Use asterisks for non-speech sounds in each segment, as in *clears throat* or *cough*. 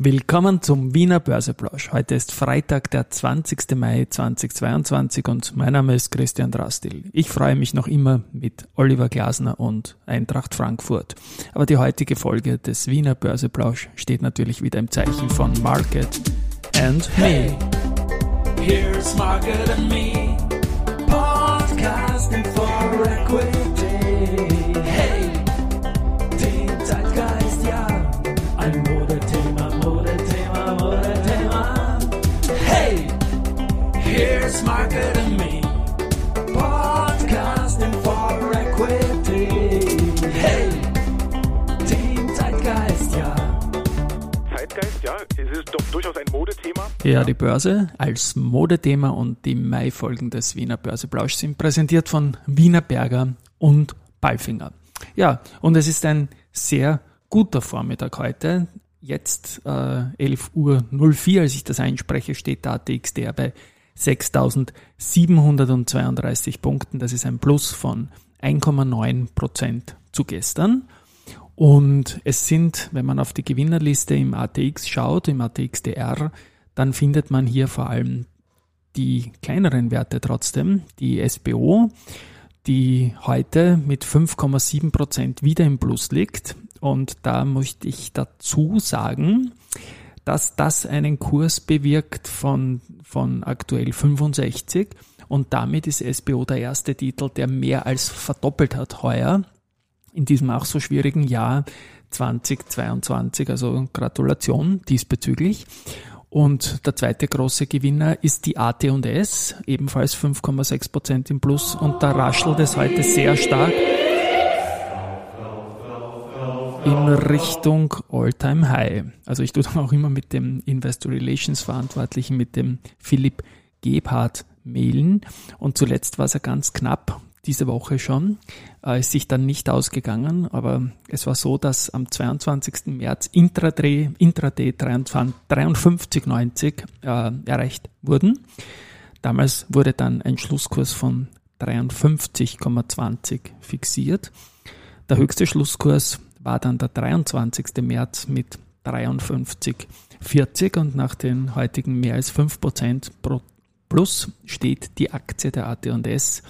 Willkommen zum Wiener Börseplausch. Heute ist Freitag, der 20. Mai 2022 und mein Name ist Christian Drastil. Ich freue mich noch immer mit Oliver Glasner und Eintracht Frankfurt. Aber die heutige Folge des Wiener Börseplausch steht natürlich wieder im Zeichen von Market and Me. Here's Market and Me, podcasting for equity. Modethema. Ja, die Börse als Modethema und die Mai-Folgen des Wiener Börseplausch sind präsentiert von Wiener Berger und Balfinger. Ja, und es ist ein sehr guter Vormittag heute. Jetzt äh, 11.04 Uhr, als ich das einspreche, steht der ATXDR bei 6.732 Punkten. Das ist ein Plus von 1,9 Prozent zu gestern. Und es sind, wenn man auf die Gewinnerliste im ATX schaut, im ATXDR, dann findet man hier vor allem die kleineren Werte trotzdem, die SBO, die heute mit 5,7 Prozent wieder im Plus liegt. Und da möchte ich dazu sagen, dass das einen Kurs bewirkt von, von aktuell 65 und damit ist SBO der erste Titel, der mehr als verdoppelt hat heuer in diesem auch so schwierigen Jahr 2022. Also Gratulation diesbezüglich. Und der zweite große Gewinner ist die AT&S, ebenfalls 5,6 Prozent im Plus. Und da raschelt es heute sehr stark in Richtung All-Time High. Also ich tue dann auch immer mit dem Investor Relations Verantwortlichen, mit dem Philipp Gebhardt mailen. Und zuletzt war es ja ganz knapp, diese Woche schon, äh, ist sich dann nicht ausgegangen, aber es war so, dass am 22. März Intraday, Intraday 53,90 äh, erreicht wurden. Damals wurde dann ein Schlusskurs von 53,20 fixiert. Der höchste Schlusskurs war dann der 23. März mit 53,40 und nach den heutigen mehr als 5% pro Plus steht die Aktie der AT&S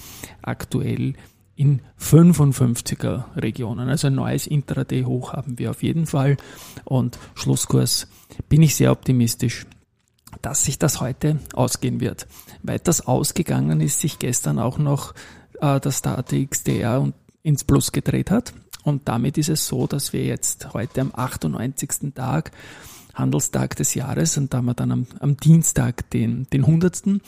aktuell in 55er Regionen. Also ein neues Intraday-Hoch haben wir auf jeden Fall. Und Schlusskurs bin ich sehr optimistisch, dass sich das heute ausgehen wird. Weiters ausgegangen ist sich gestern auch noch, äh, dass der ATXDR ins Plus gedreht hat. Und damit ist es so, dass wir jetzt heute am 98. Tag Handelstag des Jahres und da haben wir dann am, am Dienstag den, den 100.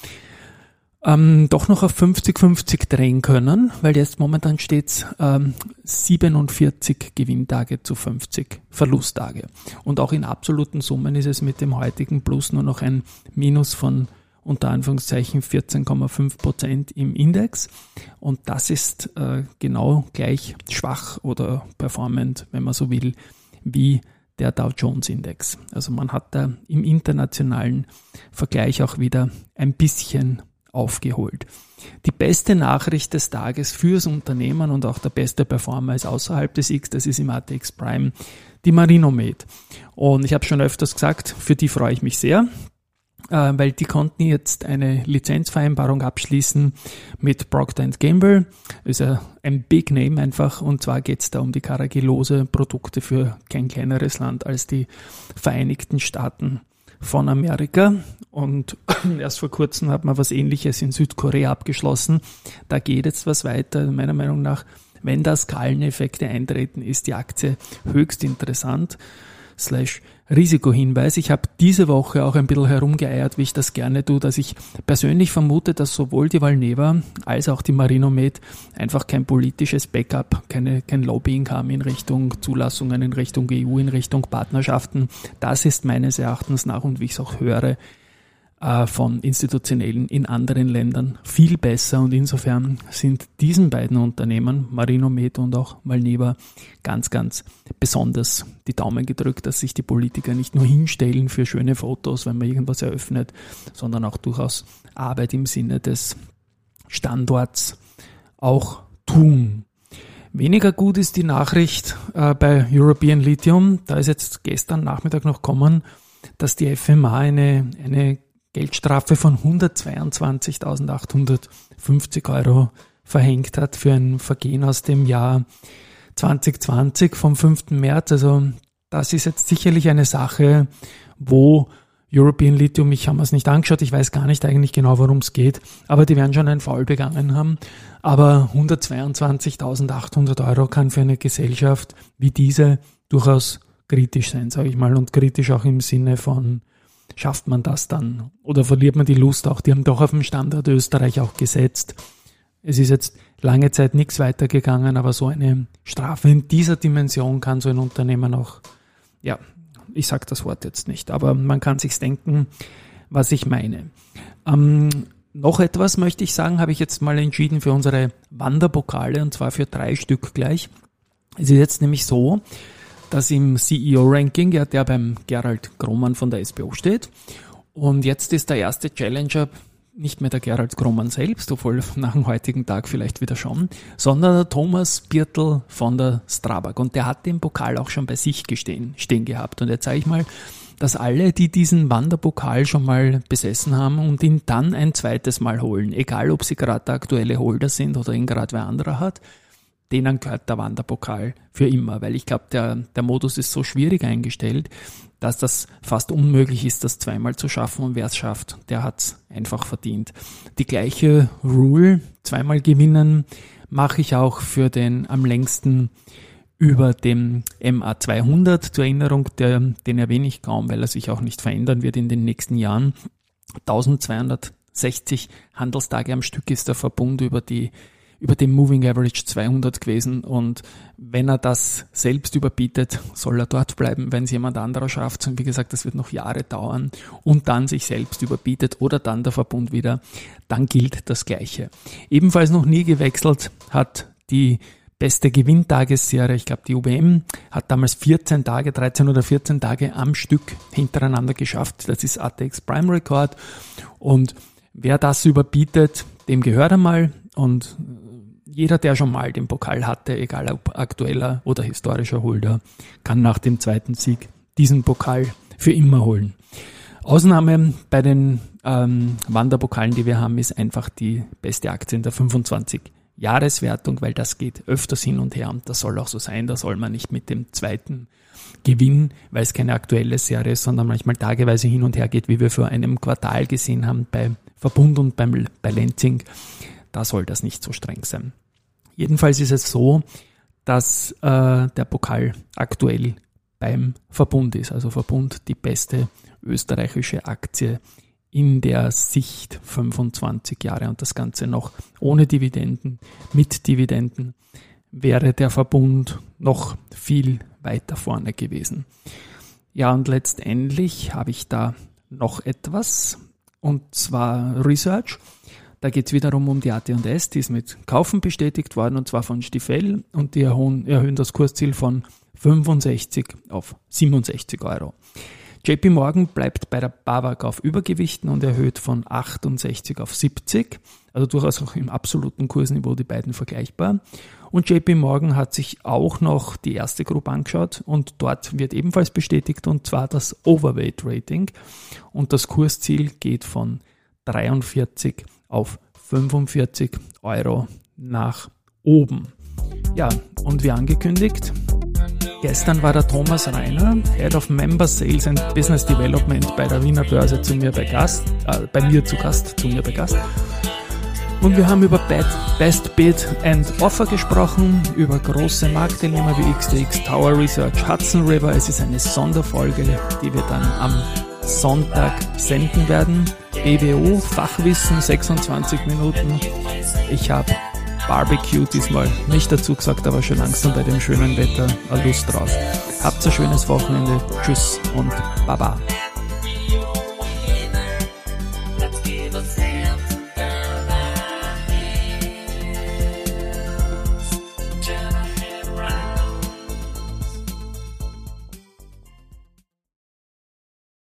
Ähm, doch noch auf 50-50 drehen können, weil jetzt momentan steht ähm, 47 Gewinntage zu 50 Verlusttage. Und auch in absoluten Summen ist es mit dem heutigen Plus nur noch ein Minus von unter Anführungszeichen 14,5 Prozent im Index. Und das ist äh, genau gleich schwach oder performant, wenn man so will, wie der Dow Jones Index. Also man hat da im internationalen Vergleich auch wieder ein bisschen aufgeholt. Die beste Nachricht des Tages fürs Unternehmen und auch der beste Performer ist außerhalb des X, das ist im ATX Prime die Marinomed. Und ich habe schon öfters gesagt, für die freue ich mich sehr weil die konnten jetzt eine Lizenzvereinbarung abschließen mit Procter Gamble. Ist ja ein Big Name einfach und zwar geht es da um die Caragillose Produkte für kein kleineres Land als die Vereinigten Staaten von Amerika. Und *clears throat* erst vor kurzem hat man was ähnliches in Südkorea abgeschlossen. Da geht jetzt was weiter. Meiner Meinung nach, wenn da Skaleneffekte eintreten, ist die Aktie höchst interessant slash Risikohinweis. Ich habe diese Woche auch ein bisschen herumgeeiert, wie ich das gerne tue, dass ich persönlich vermute, dass sowohl die Valneva als auch die Marinomed einfach kein politisches Backup, keine, kein Lobbying haben in Richtung Zulassungen, in Richtung EU, in Richtung Partnerschaften. Das ist meines Erachtens nach und wie ich es auch höre, von institutionellen in anderen Ländern viel besser und insofern sind diesen beiden Unternehmen, Marinomed und auch Malneva, ganz, ganz besonders die Daumen gedrückt, dass sich die Politiker nicht nur hinstellen für schöne Fotos, wenn man irgendwas eröffnet, sondern auch durchaus Arbeit im Sinne des Standorts auch tun. Weniger gut ist die Nachricht äh, bei European Lithium. Da ist jetzt gestern Nachmittag noch kommen, dass die FMA eine, eine Geldstrafe von 122.850 Euro verhängt hat für ein Vergehen aus dem Jahr 2020 vom 5. März. Also das ist jetzt sicherlich eine Sache, wo European Lithium, ich habe mir es nicht angeschaut, ich weiß gar nicht eigentlich genau, worum es geht, aber die werden schon einen Foul begangen haben. Aber 122.800 Euro kann für eine Gesellschaft wie diese durchaus kritisch sein, sage ich mal, und kritisch auch im Sinne von, schafft man das dann oder verliert man die Lust auch? Die haben doch auf dem Standard Österreich auch gesetzt. Es ist jetzt lange Zeit nichts weitergegangen, aber so eine Strafe in dieser Dimension kann so ein Unternehmen auch, ja, ich sage das Wort jetzt nicht, aber man kann sich denken, was ich meine. Ähm, noch etwas möchte ich sagen, habe ich jetzt mal entschieden für unsere Wanderpokale und zwar für drei Stück gleich. Es ist jetzt nämlich so, dass im CEO-Ranking ja der beim Gerald Grohmann von der SBO steht und jetzt ist der erste Challenger nicht mehr der Gerald Grommann selbst, obwohl *laughs* nach dem heutigen Tag vielleicht wieder schon, sondern der Thomas Birtel von der Strabag. Und der hat den Pokal auch schon bei sich gestehen, stehen gehabt. Und jetzt sage ich mal, dass alle, die diesen Wanderpokal schon mal besessen haben und ihn dann ein zweites Mal holen, egal ob sie gerade der aktuelle Holder sind oder ihn gerade wer anderer hat, denen gehört der Wanderpokal für immer, weil ich glaube, der, der Modus ist so schwierig eingestellt, dass das fast unmöglich ist, das zweimal zu schaffen und wer es schafft, der hat es einfach verdient. Die gleiche Rule, zweimal gewinnen, mache ich auch für den am längsten über dem MA200 zur Erinnerung, der, den erwähne ich kaum, weil er sich auch nicht verändern wird in den nächsten Jahren. 1260 Handelstage am Stück ist der Verbund über die über dem Moving Average 200 gewesen und wenn er das selbst überbietet, soll er dort bleiben. Wenn es jemand anderer schafft, und wie gesagt, das wird noch Jahre dauern und dann sich selbst überbietet oder dann der Verbund wieder, dann gilt das Gleiche. Ebenfalls noch nie gewechselt hat die beste Gewinntagessarie. Ich glaube, die UBM hat damals 14 Tage, 13 oder 14 Tage am Stück hintereinander geschafft. Das ist ATX Prime Record. Und wer das überbietet, dem gehört einmal. Und jeder, der schon mal den Pokal hatte, egal ob aktueller oder historischer Holder, kann nach dem zweiten Sieg diesen Pokal für immer holen. Ausnahme bei den ähm, Wanderpokalen, die wir haben, ist einfach die beste Aktie in der 25 Jahreswertung, weil das geht öfters hin und her und das soll auch so sein. Da soll man nicht mit dem zweiten Gewinn, weil es keine aktuelle Serie ist, sondern manchmal tageweise hin und her geht, wie wir vor einem Quartal gesehen haben bei Verbund und beim, bei Lenzing. Da soll das nicht so streng sein. Jedenfalls ist es so, dass äh, der Pokal aktuell beim Verbund ist. Also Verbund die beste österreichische Aktie in der Sicht 25 Jahre und das Ganze noch ohne Dividenden, mit Dividenden wäre der Verbund noch viel weiter vorne gewesen. Ja, und letztendlich habe ich da noch etwas und zwar Research. Da geht es wiederum um die AT&S, die ist mit Kaufen bestätigt worden und zwar von Stifel und die erhöhen, erhöhen das Kursziel von 65 auf 67 Euro. JP Morgan bleibt bei der BAWAG auf Übergewichten und erhöht von 68 auf 70, also durchaus auch im absoluten Kursniveau die beiden vergleichbar. Und JP Morgan hat sich auch noch die erste Gruppe angeschaut und dort wird ebenfalls bestätigt und zwar das Overweight Rating und das Kursziel geht von 43 auf 45 Euro nach oben. Ja, und wie angekündigt, gestern war der Thomas Reiner, Head of Member Sales and Business Development bei der Wiener Börse zu mir bei Gast, äh, bei mir zu Gast, zu mir bei Gast. Und wir haben über Best Bid and Offer gesprochen, über große Marktteilnehmer wie XTX, Tower Research, Hudson River. Es ist eine Sonderfolge, die wir dann am Sonntag senden werden. BWO, Fachwissen, 26 Minuten. Ich habe Barbecue diesmal nicht dazu gesagt, aber schon langsam bei dem schönen Wetter Lust drauf. Habt ein schönes Wochenende. Tschüss und Baba.